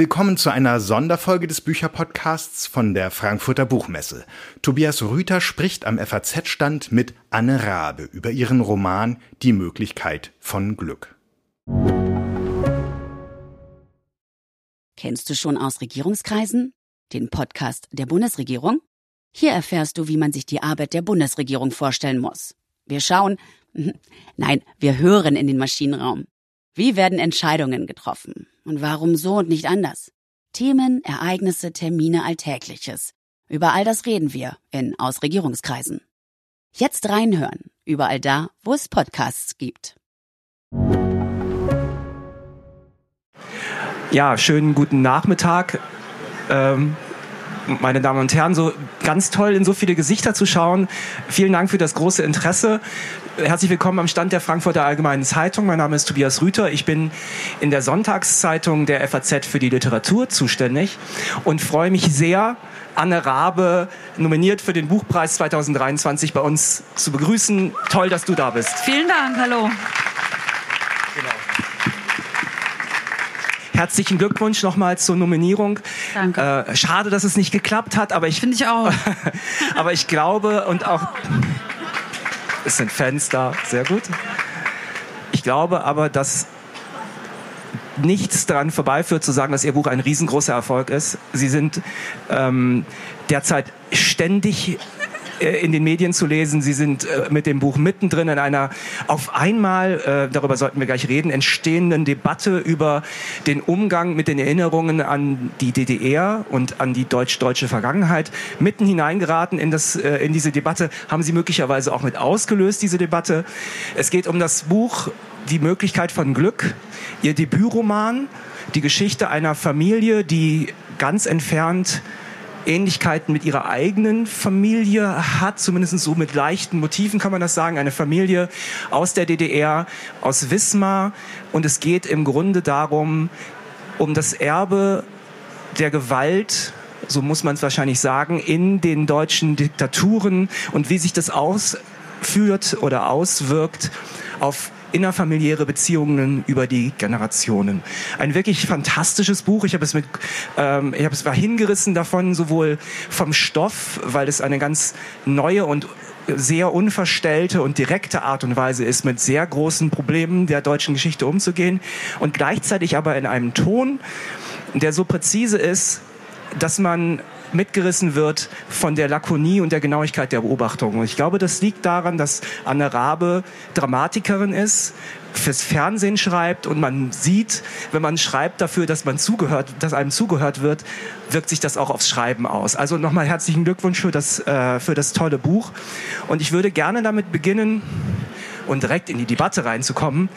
Willkommen zu einer Sonderfolge des Bücherpodcasts von der Frankfurter Buchmesse. Tobias Rüther spricht am FAZ-Stand mit Anne Rabe über ihren Roman Die Möglichkeit von Glück. Kennst du schon aus Regierungskreisen? Den Podcast der Bundesregierung? Hier erfährst du, wie man sich die Arbeit der Bundesregierung vorstellen muss. Wir schauen, nein, wir hören in den Maschinenraum. Wie werden Entscheidungen getroffen? Und warum so und nicht anders? Themen, Ereignisse, Termine, Alltägliches. Über all das reden wir in Ausregierungskreisen. Jetzt reinhören, überall da, wo es Podcasts gibt. Ja, schönen guten Nachmittag. Ähm meine Damen und Herren, so ganz toll in so viele Gesichter zu schauen. Vielen Dank für das große Interesse. Herzlich willkommen am Stand der Frankfurter Allgemeinen Zeitung. Mein Name ist Tobias Rüther. Ich bin in der Sonntagszeitung der FAZ für die Literatur zuständig und freue mich sehr, Anne Rabe, nominiert für den Buchpreis 2023 bei uns zu begrüßen. Toll, dass du da bist. Vielen Dank, hallo. Genau. Herzlichen Glückwunsch nochmal zur Nominierung. Danke. Äh, schade, dass es nicht geklappt hat, aber ich finde ich auch. aber ich glaube und auch es sind Fans da, sehr gut. Ich glaube aber, dass nichts daran vorbeiführt zu sagen, dass Ihr Buch ein riesengroßer Erfolg ist. Sie sind ähm, derzeit ständig in den Medien zu lesen. Sie sind äh, mit dem Buch mittendrin in einer auf einmal, äh, darüber sollten wir gleich reden, entstehenden Debatte über den Umgang mit den Erinnerungen an die DDR und an die deutsch-deutsche Vergangenheit. Mitten hineingeraten in, das, in diese Debatte haben Sie möglicherweise auch mit ausgelöst, diese Debatte. Es geht um das Buch Die Möglichkeit von Glück, Ihr Debütroman, die Geschichte einer Familie, die ganz entfernt Ähnlichkeiten mit ihrer eigenen Familie hat, zumindest so mit leichten Motiven kann man das sagen. Eine Familie aus der DDR, aus Wismar. Und es geht im Grunde darum, um das Erbe der Gewalt, so muss man es wahrscheinlich sagen, in den deutschen Diktaturen und wie sich das ausführt oder auswirkt auf innerfamiliäre Beziehungen über die Generationen. Ein wirklich fantastisches Buch. Ich habe es mit, ähm, ich habe es war hingerissen davon, sowohl vom Stoff, weil es eine ganz neue und sehr unverstellte und direkte Art und Weise ist, mit sehr großen Problemen der deutschen Geschichte umzugehen und gleichzeitig aber in einem Ton, der so präzise ist, dass man mitgerissen wird von der Lakonie und der Genauigkeit der Beobachtung. Und ich glaube, das liegt daran, dass Anne Rabe Dramatikerin ist, fürs Fernsehen schreibt und man sieht, wenn man schreibt dafür, dass man zugehört, dass einem zugehört wird, wirkt sich das auch aufs Schreiben aus. Also nochmal herzlichen Glückwunsch für das, äh, für das tolle Buch. Und ich würde gerne damit beginnen und direkt in die Debatte reinzukommen.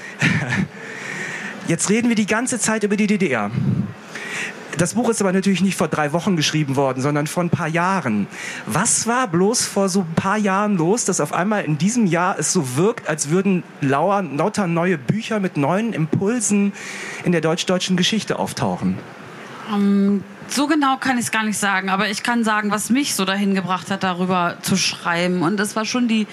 Jetzt reden wir die ganze Zeit über die DDR. Das Buch ist aber natürlich nicht vor drei Wochen geschrieben worden, sondern vor ein paar Jahren. Was war bloß vor so ein paar Jahren los, dass auf einmal in diesem Jahr es so wirkt, als würden lauter neue Bücher mit neuen Impulsen in der deutsch-deutschen Geschichte auftauchen? Um, ähm, so genau kann ich es gar nicht sagen, aber ich kann sagen, was mich so dahin gebracht hat, darüber zu schreiben. Und das war schon die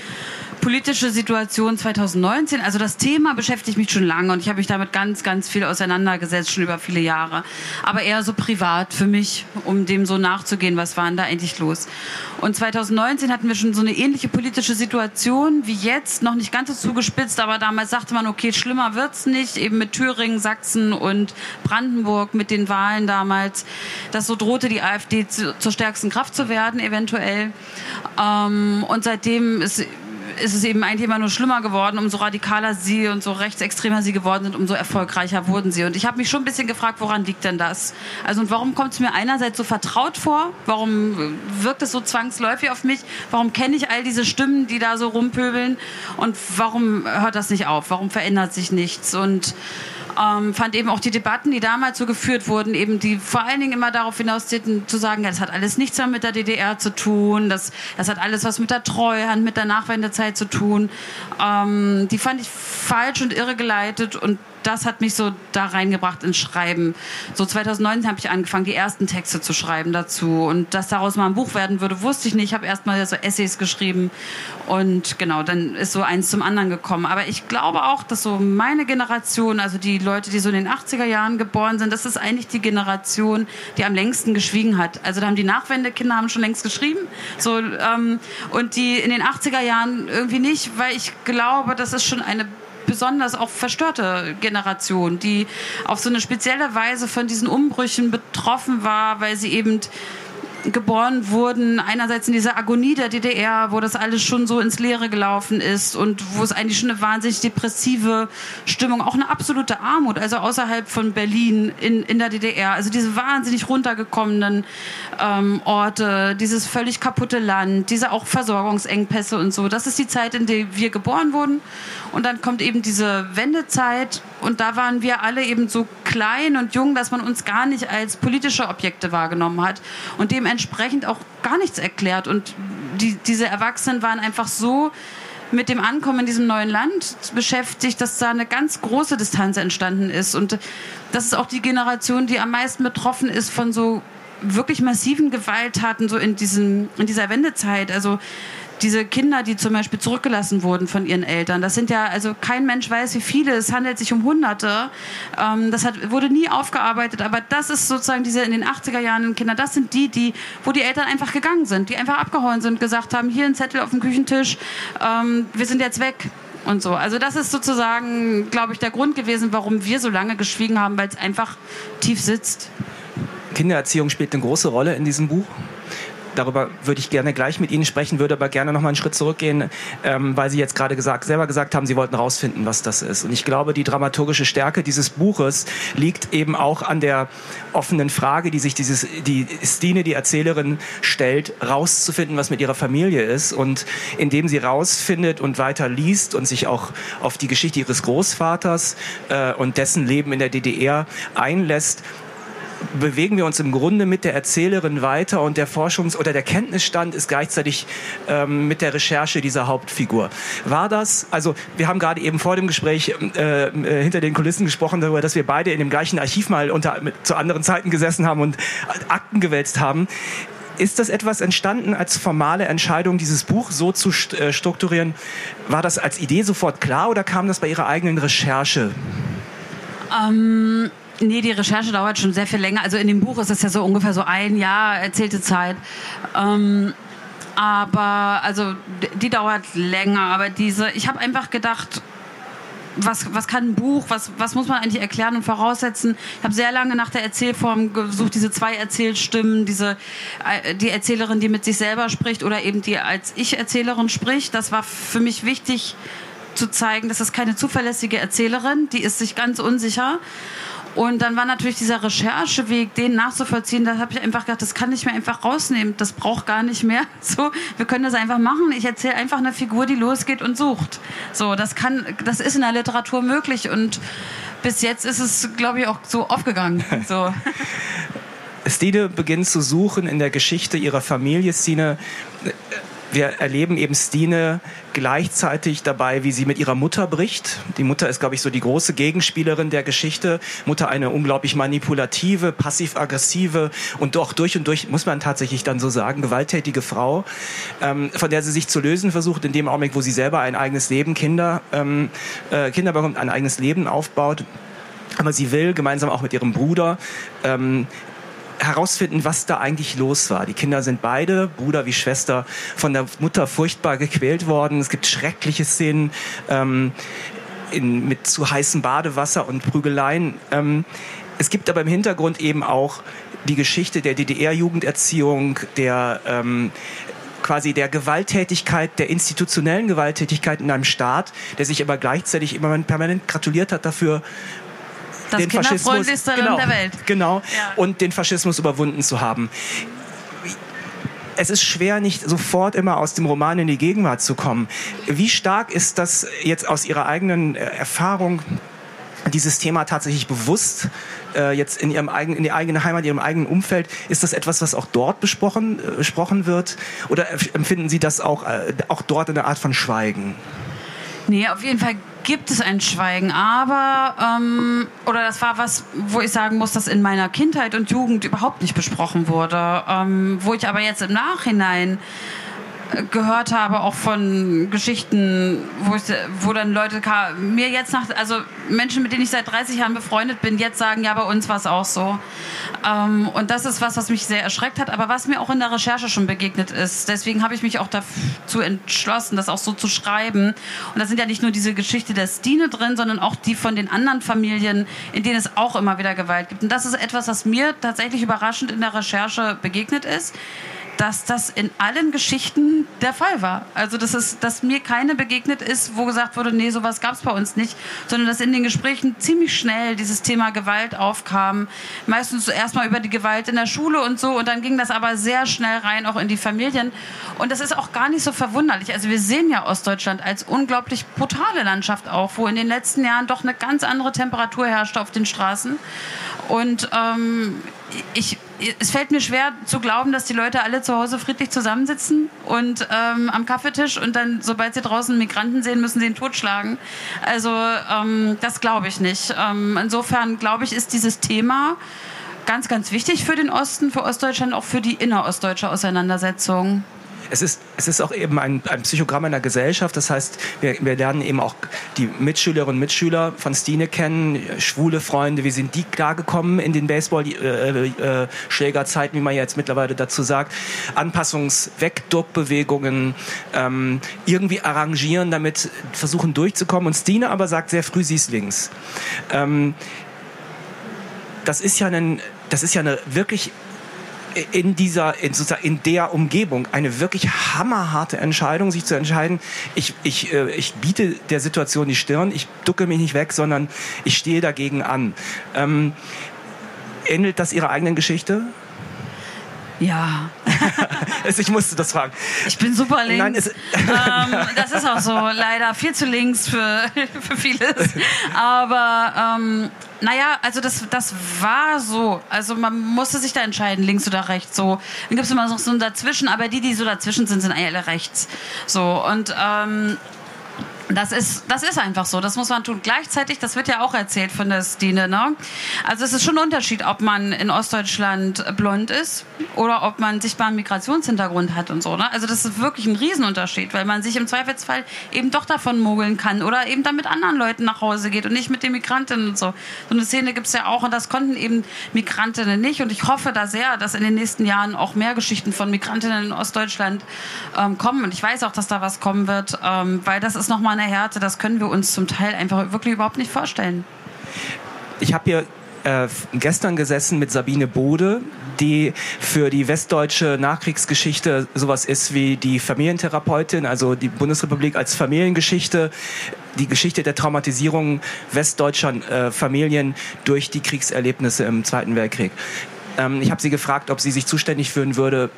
politische Situation 2019. Also das Thema beschäftigt mich schon lange und ich habe mich damit ganz, ganz viel auseinandergesetzt, schon über viele Jahre. Aber eher so privat für mich, um dem so nachzugehen, was war denn da eigentlich los. Und 2019 hatten wir schon so eine ähnliche politische Situation wie jetzt, noch nicht ganz so zugespitzt, aber damals sagte man, okay, schlimmer wird's nicht, eben mit Thüringen, Sachsen und Brandenburg, mit den Wahlen damals, dass so drohte die AfD zu, zur stärksten Kraft zu werden, eventuell. Ähm, und seitdem ist ist es eben eigentlich immer nur schlimmer geworden. Umso radikaler sie und so rechtsextremer sie geworden sind, umso erfolgreicher wurden sie. Und ich habe mich schon ein bisschen gefragt, woran liegt denn das? Also und warum kommt es mir einerseits so vertraut vor? Warum wirkt es so zwangsläufig auf mich? Warum kenne ich all diese Stimmen, die da so rumpöbeln? Und warum hört das nicht auf? Warum verändert sich nichts? Und ähm, fand eben auch die Debatten, die damals so geführt wurden, eben die vor allen Dingen immer darauf hinauszielten, zu sagen, das hat alles nichts mehr mit der DDR zu tun, das, das hat alles was mit der Treuhand, mit der Nachwendezeit zu tun. Ähm, die fand ich falsch und irregeleitet und das hat mich so da reingebracht ins Schreiben. So 2019 habe ich angefangen, die ersten Texte zu schreiben dazu. Und dass daraus mal ein Buch werden würde, wusste ich nicht. Ich habe erst mal so Essays geschrieben. Und genau, dann ist so eins zum anderen gekommen. Aber ich glaube auch, dass so meine Generation, also die Leute, die so in den 80er Jahren geboren sind, das ist eigentlich die Generation, die am längsten geschwiegen hat. Also da haben die Nachwendekinder haben schon längst geschrieben. So, ähm, und die in den 80er Jahren irgendwie nicht, weil ich glaube, das ist schon eine besonders auch verstörte Generation, die auf so eine spezielle Weise von diesen Umbrüchen betroffen war, weil sie eben geboren wurden, einerseits in dieser Agonie der DDR, wo das alles schon so ins Leere gelaufen ist und wo es eigentlich schon eine wahnsinnig depressive Stimmung, auch eine absolute Armut, also außerhalb von Berlin in, in der DDR, also diese wahnsinnig runtergekommenen ähm, Orte, dieses völlig kaputte Land, diese auch Versorgungsengpässe und so. Das ist die Zeit, in der wir geboren wurden. Und dann kommt eben diese Wendezeit und da waren wir alle eben so klein und jung, dass man uns gar nicht als politische Objekte wahrgenommen hat und dementsprechend auch gar nichts erklärt. Und die, diese Erwachsenen waren einfach so mit dem Ankommen in diesem neuen Land beschäftigt, dass da eine ganz große Distanz entstanden ist. Und das ist auch die Generation, die am meisten betroffen ist von so wirklich massiven Gewalttaten so in, diesen, in dieser Wendezeit. Also diese Kinder, die zum Beispiel zurückgelassen wurden von ihren Eltern, das sind ja, also kein Mensch weiß, wie viele, es handelt sich um Hunderte. Ähm, das hat, wurde nie aufgearbeitet, aber das ist sozusagen diese in den 80er Jahren Kinder, das sind die, die, wo die Eltern einfach gegangen sind, die einfach abgehauen sind, gesagt haben, hier ein Zettel auf dem Küchentisch, ähm, wir sind jetzt weg und so. Also das ist sozusagen, glaube ich, der Grund gewesen, warum wir so lange geschwiegen haben, weil es einfach tief sitzt. Kindererziehung spielt eine große Rolle in diesem Buch darüber würde ich gerne gleich mit Ihnen sprechen, würde aber gerne noch mal einen Schritt zurückgehen, ähm, weil Sie jetzt gerade gesagt, selber gesagt haben, Sie wollten rausfinden, was das ist. Und ich glaube, die dramaturgische Stärke dieses Buches liegt eben auch an der offenen Frage, die sich dieses, die Stine, die Erzählerin, stellt, rauszufinden, was mit ihrer Familie ist. Und indem sie rausfindet und weiter liest und sich auch auf die Geschichte ihres Großvaters äh, und dessen Leben in der DDR einlässt, bewegen wir uns im Grunde mit der Erzählerin weiter und der Forschungs- oder der Kenntnisstand ist gleichzeitig ähm, mit der Recherche dieser Hauptfigur. War das, also wir haben gerade eben vor dem Gespräch äh, äh, hinter den Kulissen gesprochen darüber, dass wir beide in dem gleichen Archiv mal unter, mit, zu anderen Zeiten gesessen haben und Akten gewälzt haben. Ist das etwas entstanden als formale Entscheidung, dieses Buch so zu äh, strukturieren? War das als Idee sofort klar oder kam das bei Ihrer eigenen Recherche? Ähm, Nee, die Recherche dauert schon sehr viel länger. Also in dem Buch ist es ja so ungefähr so ein Jahr erzählte Zeit. Ähm, aber also die dauert länger. Aber diese, ich habe einfach gedacht, was, was kann ein Buch, was, was muss man eigentlich erklären und voraussetzen? Ich habe sehr lange nach der Erzählform gesucht, diese zwei Erzählstimmen, diese, äh, die Erzählerin, die mit sich selber spricht oder eben die als Ich-Erzählerin spricht. Das war für mich wichtig zu zeigen, das ist keine zuverlässige Erzählerin, die ist sich ganz unsicher. Und dann war natürlich dieser Rechercheweg, den nachzuvollziehen, da habe ich einfach gedacht, das kann ich mir einfach rausnehmen, das braucht gar nicht mehr. So, wir können das einfach machen. Ich erzähle einfach eine Figur, die losgeht und sucht. So, das kann, das ist in der Literatur möglich und bis jetzt ist es, glaube ich, auch so aufgegangen. So. Stine beginnt zu suchen in der Geschichte ihrer Familie. Stine wir erleben eben Stine gleichzeitig dabei, wie sie mit ihrer Mutter bricht. Die Mutter ist, glaube ich, so die große Gegenspielerin der Geschichte. Mutter eine unglaublich manipulative, passiv-aggressive und doch durch und durch, muss man tatsächlich dann so sagen, gewalttätige Frau, ähm, von der sie sich zu lösen versucht, in dem Augenblick, wo sie selber ein eigenes Leben, Kinder, ähm, äh, Kinder bekommt, ein eigenes Leben aufbaut. Aber sie will gemeinsam auch mit ihrem Bruder ähm, herausfinden, was da eigentlich los war. Die Kinder sind beide, Bruder wie Schwester, von der Mutter furchtbar gequält worden. Es gibt schreckliche Szenen ähm, in, mit zu heißem Badewasser und Prügeleien. Ähm, es gibt aber im Hintergrund eben auch die Geschichte der DDR-Jugenderziehung, der ähm, quasi der Gewalttätigkeit, der institutionellen Gewalttätigkeit in einem Staat, der sich aber gleichzeitig immer permanent gratuliert hat dafür, das den Faschismus genau, der Welt. Genau. Ja. Und den Faschismus überwunden zu haben. Es ist schwer, nicht sofort immer aus dem Roman in die Gegenwart zu kommen. Wie stark ist das jetzt aus Ihrer eigenen äh, Erfahrung, dieses Thema tatsächlich bewusst äh, jetzt in ihrem eigenen, in die eigene Heimat, ihrem eigenen Umfeld, ist das etwas, was auch dort besprochen, äh, besprochen wird? Oder empfinden Sie das auch, äh, auch dort in einer Art von Schweigen? Nee, auf jeden Fall gibt es ein Schweigen, aber ähm, oder das war was, wo ich sagen muss, dass in meiner Kindheit und Jugend überhaupt nicht besprochen wurde, ähm, wo ich aber jetzt im Nachhinein gehört habe, auch von Geschichten, wo, ich, wo dann Leute mir jetzt nach, also Menschen, mit denen ich seit 30 Jahren befreundet bin, jetzt sagen, ja, bei uns war es auch so. Ähm, und das ist was, was mich sehr erschreckt hat, aber was mir auch in der Recherche schon begegnet ist. Deswegen habe ich mich auch dazu entschlossen, das auch so zu schreiben. Und da sind ja nicht nur diese Geschichte der Stine drin, sondern auch die von den anderen Familien, in denen es auch immer wieder Gewalt gibt. Und das ist etwas, was mir tatsächlich überraschend in der Recherche begegnet ist dass das in allen Geschichten der Fall war. Also dass, es, dass mir keine begegnet ist, wo gesagt wurde, nee, sowas gab es bei uns nicht, sondern dass in den Gesprächen ziemlich schnell dieses Thema Gewalt aufkam. Meistens erstmal über die Gewalt in der Schule und so und dann ging das aber sehr schnell rein auch in die Familien. Und das ist auch gar nicht so verwunderlich. Also wir sehen ja Ostdeutschland als unglaublich brutale Landschaft auch, wo in den letzten Jahren doch eine ganz andere Temperatur herrscht auf den Straßen. Und ähm, ich, es fällt mir schwer zu glauben, dass die Leute alle zu Hause friedlich zusammensitzen und ähm, am Kaffeetisch und dann, sobald sie draußen Migranten sehen, müssen sie ihn totschlagen. Also ähm, das glaube ich nicht. Ähm, insofern glaube ich, ist dieses Thema ganz, ganz wichtig für den Osten, für Ostdeutschland, auch für die innerostdeutsche Auseinandersetzung es ist, es ist auch eben ein, ein Psychogramm einer Gesellschaft. Das heißt, wir, wir lernen eben auch die Mitschülerinnen und Mitschüler von Stine kennen, schwule Freunde, wie sind die klargekommen in den Baseball-Schlägerzeiten, äh, äh, wie man jetzt mittlerweile dazu sagt. Anpassungs-Wegdruckbewegungen ähm, irgendwie arrangieren, damit versuchen durchzukommen. Und Stine aber sagt sehr früh, sie ist links. Ähm, das ist ja ein, das ist ja eine wirklich in dieser, in, sozusagen in der Umgebung eine wirklich hammerharte Entscheidung, sich zu entscheiden, ich, ich, äh, ich biete der Situation die Stirn, ich ducke mich nicht weg, sondern ich stehe dagegen an. Ähm, ähnelt das Ihrer eigenen Geschichte? Ja. ich musste das fragen. Ich bin super links. Nein, ähm, das ist auch so. Leider viel zu links für, für vieles. Aber ähm, naja, also das, das war so. Also man musste sich da entscheiden, links oder rechts. So. Dann gibt es immer noch so ein Dazwischen, aber die, die so dazwischen sind, sind alle rechts. So. Und ähm, das ist, das ist einfach so, das muss man tun. Gleichzeitig, das wird ja auch erzählt von der Stine, ne? Also es ist schon ein Unterschied, ob man in Ostdeutschland blond ist oder ob man sichtbaren Migrationshintergrund hat und so, ne? Also das ist wirklich ein Riesenunterschied, weil man sich im Zweifelsfall eben doch davon mogeln kann oder eben dann mit anderen Leuten nach Hause geht und nicht mit den Migrantinnen und so. So eine Szene gibt es ja auch und das konnten eben Migrantinnen nicht und ich hoffe da sehr, dass in den nächsten Jahren auch mehr Geschichten von Migrantinnen in Ostdeutschland ähm, kommen und ich weiß auch, dass da was kommen wird, ähm, weil das ist nochmal eine Härte, das können wir uns zum Teil einfach wirklich überhaupt nicht vorstellen. Ich habe hier äh, gestern gesessen mit Sabine Bode, die für die westdeutsche Nachkriegsgeschichte sowas ist wie die Familientherapeutin, also die Bundesrepublik als Familiengeschichte, die Geschichte der Traumatisierung westdeutscher äh, Familien durch die Kriegserlebnisse im Zweiten Weltkrieg. Ähm, ich habe sie gefragt, ob sie sich zuständig fühlen würde,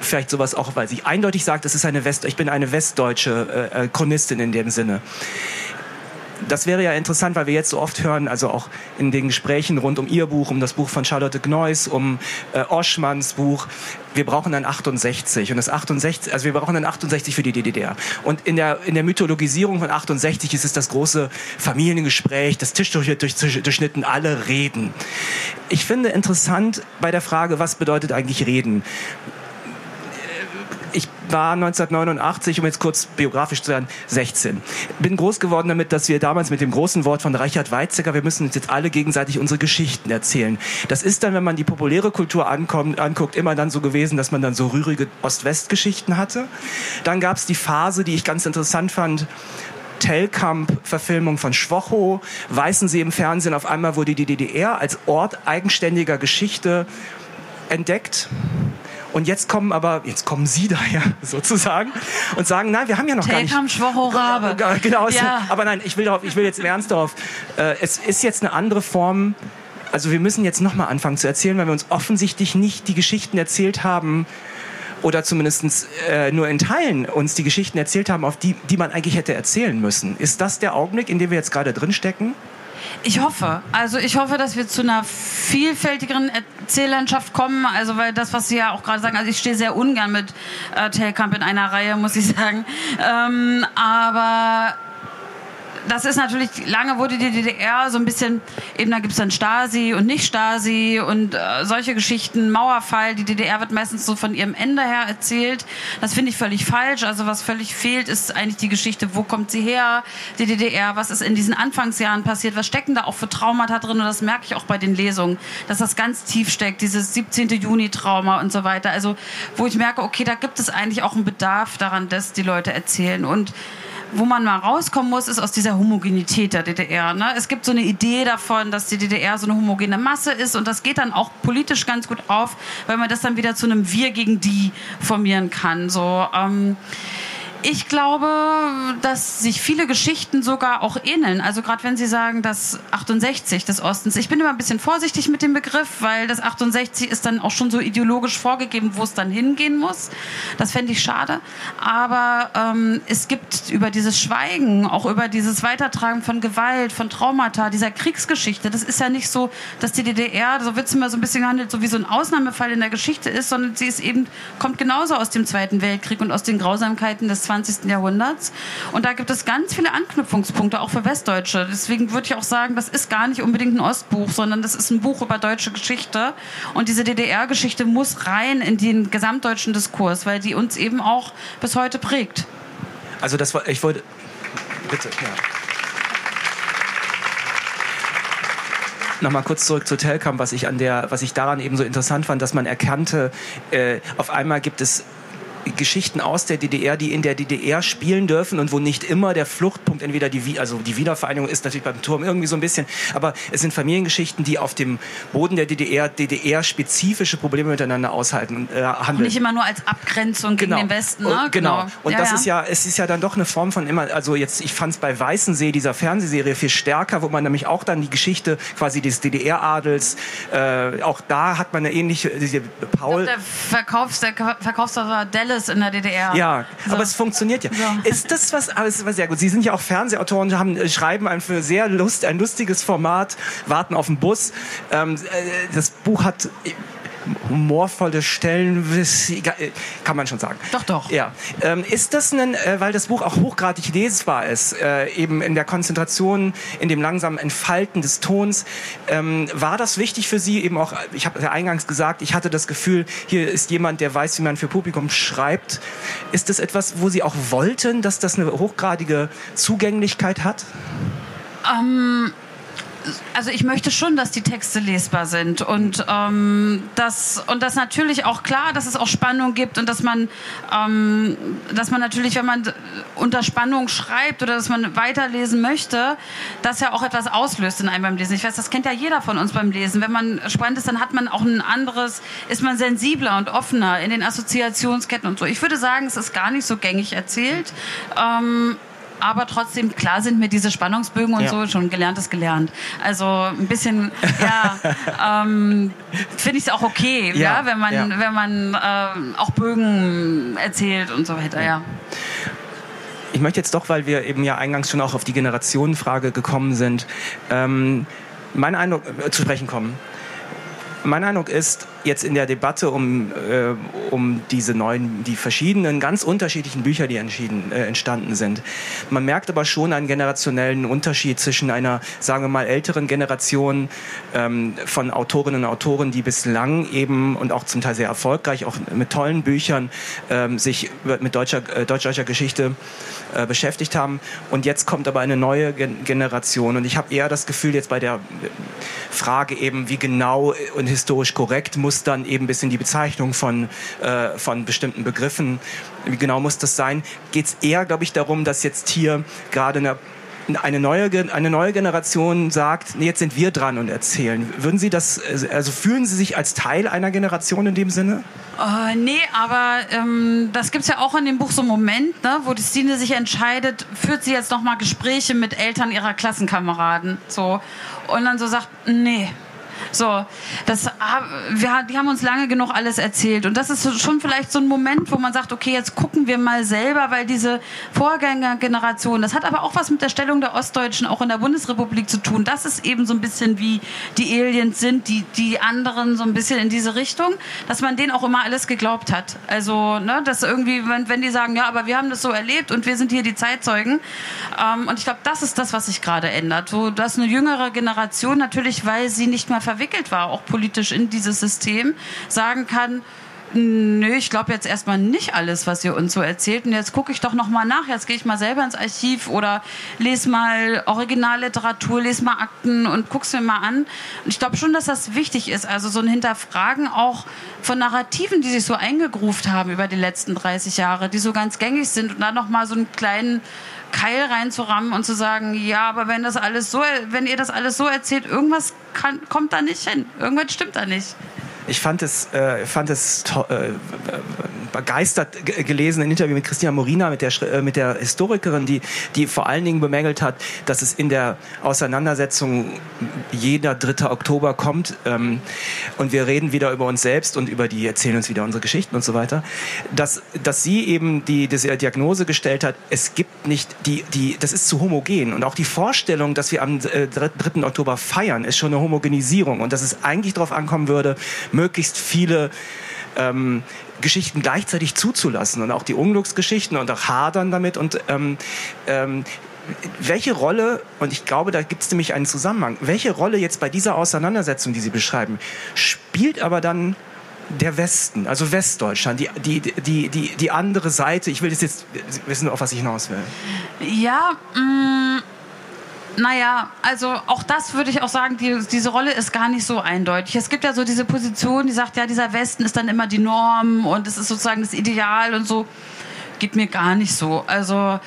vielleicht sowas auch, weil sie eindeutig sagt, es ist eine West, ich bin eine westdeutsche äh, äh, Chronistin in dem Sinne. Das wäre ja interessant, weil wir jetzt so oft hören, also auch in den Gesprächen rund um ihr Buch, um das Buch von Charlotte Gneuss, um äh, Oschmanns Buch, wir brauchen ein 68 und das 68, also wir brauchen ein 68 für die DDR. Und in der in der Mythologisierung von 68 ist es das große Familiengespräch, das Tisch durch, durch, durchschnitten, alle reden. Ich finde interessant bei der Frage, was bedeutet eigentlich reden? War 1989, um jetzt kurz biografisch zu werden, 16. Bin groß geworden damit, dass wir damals mit dem großen Wort von Reichard Weizsäcker, wir müssen uns jetzt alle gegenseitig unsere Geschichten erzählen. Das ist dann, wenn man die populäre Kultur ankommt, anguckt, immer dann so gewesen, dass man dann so rührige Ost-West-Geschichten hatte. Dann gab es die Phase, die ich ganz interessant fand, Telkamp-Verfilmung von Schwocho, weißen Sie im Fernsehen auf einmal wurde die DDR als Ort eigenständiger Geschichte entdeckt. Und jetzt kommen aber, jetzt kommen Sie daher sozusagen und sagen, nein, wir haben ja noch gar nicht. Rabe. Genau, ja. aber nein, ich will, darauf, ich will jetzt im Ernst darauf. Äh, es ist jetzt eine andere Form. Also wir müssen jetzt nochmal anfangen zu erzählen, weil wir uns offensichtlich nicht die Geschichten erzählt haben, oder zumindest äh, nur in Teilen uns die Geschichten erzählt haben, auf die, die man eigentlich hätte erzählen müssen. Ist das der Augenblick, in dem wir jetzt gerade drinstecken? Ich hoffe. Also ich hoffe, dass wir zu einer vielfältigeren Erzähllandschaft kommen. Also weil das, was Sie ja auch gerade sagen, also ich stehe sehr ungern mit äh, Telkamp in einer Reihe, muss ich sagen. Ähm, aber das ist natürlich, lange wurde die DDR so ein bisschen, eben da gibt es dann Stasi und nicht Stasi und äh, solche Geschichten, Mauerfall, die DDR wird meistens so von ihrem Ende her erzählt. Das finde ich völlig falsch. Also was völlig fehlt, ist eigentlich die Geschichte, wo kommt sie her, die DDR, was ist in diesen Anfangsjahren passiert, was stecken da auch für Traumata drin und das merke ich auch bei den Lesungen, dass das ganz tief steckt, dieses 17. Juni-Trauma und so weiter. Also wo ich merke, okay, da gibt es eigentlich auch einen Bedarf daran, dass die Leute erzählen und wo man mal rauskommen muss, ist aus dieser Homogenität der DDR. Ne? Es gibt so eine Idee davon, dass die DDR so eine homogene Masse ist und das geht dann auch politisch ganz gut auf, weil man das dann wieder zu einem Wir gegen die formieren kann. So, ähm, ich glaube, dass sich viele Geschichten sogar auch ähneln. Also gerade wenn Sie sagen, das 68 des Ostens. Ich bin immer ein bisschen vorsichtig mit dem Begriff, weil das 68 ist dann auch schon so ideologisch vorgegeben, wo es dann hingehen muss. Das fände ich schade. Aber ähm, es gibt über dieses Schweigen, auch über dieses Weitertragen von Gewalt, von Traumata, dieser Kriegsgeschichte. Das ist ja nicht so, dass die DDR, so wird es immer so ein bisschen gehandelt, so wie so ein Ausnahmefall in der Geschichte ist, sondern sie ist eben, kommt genauso aus dem Zweiten Weltkrieg und aus den Grausamkeiten des 20. Jahrhunderts. Und da gibt es ganz viele Anknüpfungspunkte, auch für Westdeutsche. Deswegen würde ich auch sagen, das ist gar nicht unbedingt ein Ostbuch, sondern das ist ein Buch über deutsche Geschichte. Und diese DDR-Geschichte muss rein in den gesamtdeutschen Diskurs, weil die uns eben auch bis heute prägt. Also das war, ich wollte, bitte, ja. nochmal kurz zurück zu Telkamp, was ich an der, was ich daran eben so interessant fand, dass man erkannte, äh, auf einmal gibt es Geschichten aus der DDR, die in der DDR spielen dürfen und wo nicht immer der Fluchtpunkt entweder die, also die Wiedervereinigung ist natürlich beim Turm irgendwie so ein bisschen, aber es sind Familiengeschichten, die auf dem Boden der DDR DDR-spezifische Probleme miteinander aushalten und äh, handeln. Und nicht immer nur als Abgrenzung genau. gegen den Westen. Ne? Und, genau. genau. Und ja, das ja. ist ja, es ist ja dann doch eine Form von immer, also jetzt, ich fand es bei Weißensee, dieser Fernsehserie, viel stärker, wo man nämlich auch dann die Geschichte quasi des DDR-Adels, äh, auch da hat man eine ähnliche, diese Paul. Glaub, der Verkaufs, der Verkaufsvertrag Delle alles in der DDR. Ja, so. aber es funktioniert ja. So. Ist das was, aber es war sehr gut. Sie sind ja auch Fernsehautoren, haben, äh, schreiben ein für sehr lust, ein lustiges Format, warten auf den Bus. Ähm, äh, das Buch hat humorvolle Stellen, kann man schon sagen. Doch, doch. Ja. Ähm, ist das ein, äh, weil das Buch auch hochgradig lesbar ist, äh, eben in der Konzentration, in dem langsamen Entfalten des Tons, ähm, war das wichtig für Sie eben auch, ich habe ja eingangs gesagt, ich hatte das Gefühl, hier ist jemand, der weiß, wie man für Publikum schreibt. Ist das etwas, wo Sie auch wollten, dass das eine hochgradige Zugänglichkeit hat? Ähm, also ich möchte schon, dass die Texte lesbar sind und ähm, das und das natürlich auch klar, dass es auch Spannung gibt und dass man ähm, dass man natürlich, wenn man unter Spannung schreibt oder dass man weiterlesen möchte, das ja auch etwas auslöst in einem beim Lesen. Ich weiß, das kennt ja jeder von uns beim Lesen. Wenn man spannend ist, dann hat man auch ein anderes, ist man sensibler und offener in den Assoziationsketten und so. Ich würde sagen, es ist gar nicht so gängig erzählt. Ähm, aber trotzdem, klar sind mir diese Spannungsbögen und ja. so schon gelernt ist gelernt. Also ein bisschen, ja, ähm, finde ich es auch okay, ja, ja wenn man, ja. wenn man äh, auch Bögen erzählt und so weiter, ja. Ich möchte jetzt doch, weil wir eben ja eingangs schon auch auf die Generationenfrage gekommen sind, ähm, mein Eindruck äh, zu sprechen kommen. Mein Eindruck ist, jetzt in der Debatte um, äh, um diese neuen, die verschiedenen, ganz unterschiedlichen Bücher, die äh, entstanden sind. Man merkt aber schon einen generationellen Unterschied zwischen einer, sagen wir mal, älteren Generation ähm, von Autorinnen und Autoren, die bislang eben und auch zum Teil sehr erfolgreich, auch mit tollen Büchern, ähm, sich mit deutscher, äh, deutsch-deutscher Geschichte äh, beschäftigt haben. Und jetzt kommt aber eine neue Gen Generation. Und ich habe eher das Gefühl, jetzt bei der Frage eben, wie genau und historisch korrekt muss muss dann eben bis in die Bezeichnung von, äh, von bestimmten Begriffen, wie genau muss das sein, geht es eher, glaube ich, darum, dass jetzt hier gerade eine eine neue, eine neue Generation sagt, nee, jetzt sind wir dran und erzählen. Würden Sie das, also fühlen Sie sich als Teil einer Generation in dem Sinne? Uh, nee, aber ähm, das gibt es ja auch in dem Buch so einen Moment, ne, wo die Stine sich entscheidet, führt sie jetzt nochmal Gespräche mit Eltern ihrer Klassenkameraden. So. Und dann so sagt, nee, So, das, wir, die haben uns lange genug alles erzählt. Und das ist schon vielleicht so ein Moment, wo man sagt, okay, jetzt gucken wir mal selber, weil diese Vorgängergeneration, das hat aber auch was mit der Stellung der Ostdeutschen auch in der Bundesrepublik zu tun. Das ist eben so ein bisschen wie die Aliens sind, die, die anderen so ein bisschen in diese Richtung, dass man denen auch immer alles geglaubt hat. Also, ne, dass irgendwie, wenn, wenn die sagen, ja, aber wir haben das so erlebt und wir sind hier die Zeitzeugen. Ähm, und ich glaube, das ist das, was sich gerade ändert. So, dass eine jüngere Generation natürlich, weil sie nicht mehr verwendet verwickelt war, auch politisch in dieses System, sagen kann, Nö, ich glaube jetzt erstmal nicht alles, was ihr uns so erzählt. Und jetzt gucke ich doch noch mal nach. Jetzt gehe ich mal selber ins Archiv oder lese mal Originalliteratur, lese mal Akten und guck's mir mal an. Und ich glaube schon, dass das wichtig ist. Also so ein Hinterfragen auch von Narrativen, die sich so eingegruft haben über die letzten 30 Jahre, die so ganz gängig sind und dann noch mal so einen kleinen Keil reinzurammen und zu sagen, ja, aber wenn das alles so, wenn ihr das alles so erzählt, irgendwas kann, kommt da nicht hin, irgendwas stimmt da nicht. Ich fand es, äh, fand es äh, begeistert gelesen, ein Interview mit Christina Morina, mit der, äh, mit der Historikerin, die, die vor allen Dingen bemängelt hat, dass es in der Auseinandersetzung jeder 3. Oktober kommt ähm, und wir reden wieder über uns selbst und über die, erzählen uns wieder unsere Geschichten und so weiter, dass, dass sie eben die, diese Diagnose gestellt hat, es gibt nicht die, die, das ist zu homogen und auch die Vorstellung, dass wir am 3. Äh, Oktober feiern, ist schon eine Homogenisierung und dass es eigentlich darauf ankommen würde, möglichst viele ähm, Geschichten gleichzeitig zuzulassen und auch die Unglücksgeschichten und auch hadern damit und ähm, ähm, welche Rolle, und ich glaube, da gibt es nämlich einen Zusammenhang, welche Rolle jetzt bei dieser Auseinandersetzung, die Sie beschreiben, spielt aber dann der Westen, also Westdeutschland, die, die, die, die, die andere Seite, ich will das jetzt wissen, auf was ich hinaus will. Ja, mh, mm, naja, also auch das würde ich auch sagen, die, diese Rolle ist gar nicht so eindeutig. Es gibt ja so diese Position, die sagt, ja, dieser Westen ist dann immer die Norm und es ist sozusagen das Ideal und so. Geht mir gar nicht so. Also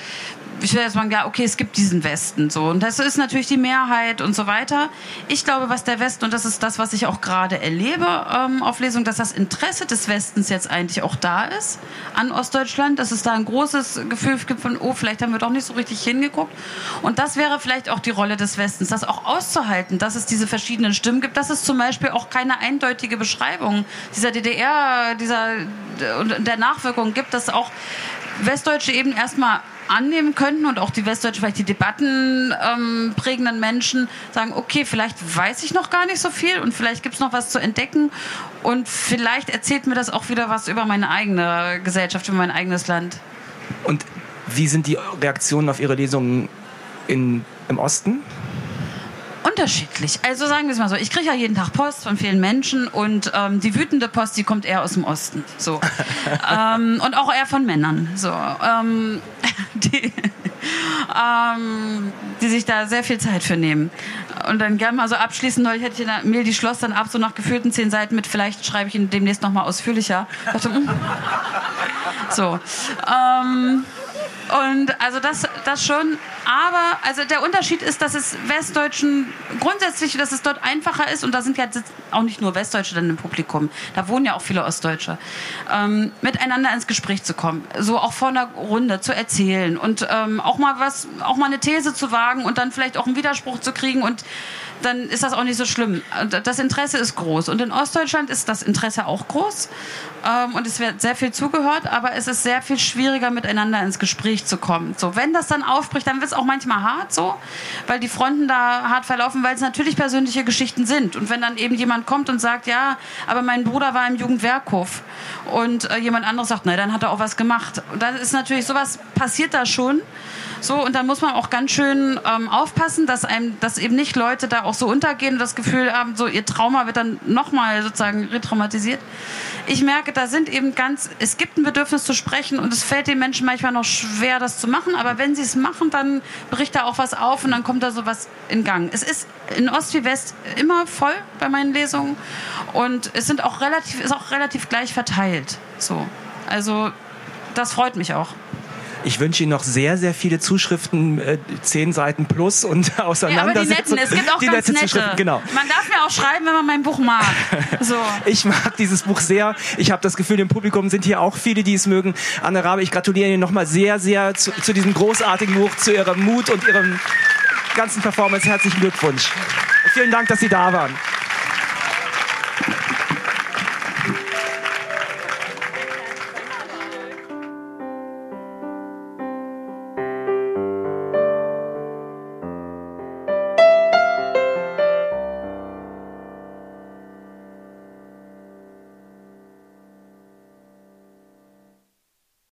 ich will jetzt sagen, ja, okay, es gibt diesen Westen so und das ist natürlich die Mehrheit und so weiter. Ich glaube, was der Westen und das ist das, was ich auch gerade erlebe ähm, auf Lesung, dass das Interesse des Westens jetzt eigentlich auch da ist an Ostdeutschland, dass es da ein großes Gefühl gibt von, oh, vielleicht haben wir doch nicht so richtig hingeguckt und das wäre vielleicht auch die Rolle des Westens, das auch auszuhalten, dass es diese verschiedenen Stimmen gibt, dass es zum Beispiel auch keine eindeutige Beschreibung dieser DDR, dieser und der Nachwirkung gibt, dass auch Westdeutsche eben erstmal annehmen könnten und auch die Westdeutschen, vielleicht die Debatten ähm, prägenden Menschen sagen, okay, vielleicht weiß ich noch gar nicht so viel und vielleicht gibt es noch was zu entdecken und vielleicht erzählt mir das auch wieder was über meine eigene Gesellschaft, über mein eigenes Land. Und wie sind die Reaktionen auf Ihre Lesungen in, im Osten? unterschiedlich. Also sagen wir es mal so, ich kriege ja jeden Tag Post von vielen Menschen und ähm, die wütende Post, die kommt eher aus dem Osten. So. ähm, und auch eher von Männern. So. Ähm, die, ähm, die sich da sehr viel Zeit für nehmen. Und dann gerne mal so abschließend, neulich hätte ich in der Mail, die schloss dann ab, so nach gefühlten zehn Seiten mit, vielleicht schreibe ich ihn demnächst nochmal ausführlicher. Hm. so. Ähm, und also das, das schon. Aber also der Unterschied ist, dass es Westdeutschen grundsätzlich, dass es dort einfacher ist und da sind ja auch nicht nur Westdeutsche dann im Publikum, da wohnen ja auch viele Ostdeutsche, ähm, miteinander ins Gespräch zu kommen, so auch vor einer Runde zu erzählen und ähm, auch mal was, auch mal eine These zu wagen und dann vielleicht auch einen Widerspruch zu kriegen und dann ist das auch nicht so schlimm. Das Interesse ist groß. Und in Ostdeutschland ist das Interesse auch groß. Ähm, und es wird sehr viel zugehört, aber es ist sehr viel schwieriger, miteinander ins Gespräch zu kommen. So, wenn das dann aufbricht, dann wird es auch manchmal hart so, weil die Fronten da hart verlaufen, weil es natürlich persönliche Geschichten sind. Und wenn dann eben jemand kommt und sagt, ja, aber mein Bruder war im Jugendwerkhof und äh, jemand anderes sagt, nein, dann hat er auch was gemacht. Und dann ist natürlich sowas passiert da schon. So, und dann muss man auch ganz schön ähm, aufpassen, dass einem, dass eben nicht Leute da auch so untergehen und das Gefühl haben, so ihr Trauma wird dann nochmal sozusagen retraumatisiert. Ich merke, da sind eben ganz, es gibt ein Bedürfnis zu sprechen und es fällt den Menschen manchmal noch schwer, das zu machen, aber wenn sie es machen, dann bricht da auch was auf und dann kommt da sowas in Gang. Es ist in Ost wie West immer voll bei meinen Lesungen und es sind auch relativ, ist auch relativ gleich verteilt. So. Also, das freut mich auch. Ich wünsche Ihnen noch sehr, sehr viele Zuschriften, äh, zehn Seiten plus und Auseinandersetzungen. Ja, aber die netten, es gibt auch die ganz nette. Zuschriften, genau. Man darf mir auch schreiben, wenn man mein Buch mag. So. ich mag dieses Buch sehr. Ich habe das Gefühl, im Publikum sind hier auch viele, die es mögen. Anne Rabe, ich gratuliere Ihnen nochmal sehr, sehr zu, zu diesem großartigen Buch, zu Ihrem Mut und Ihrem ganzen Performance. Herzlichen Glückwunsch. Vielen Dank, dass Sie da waren.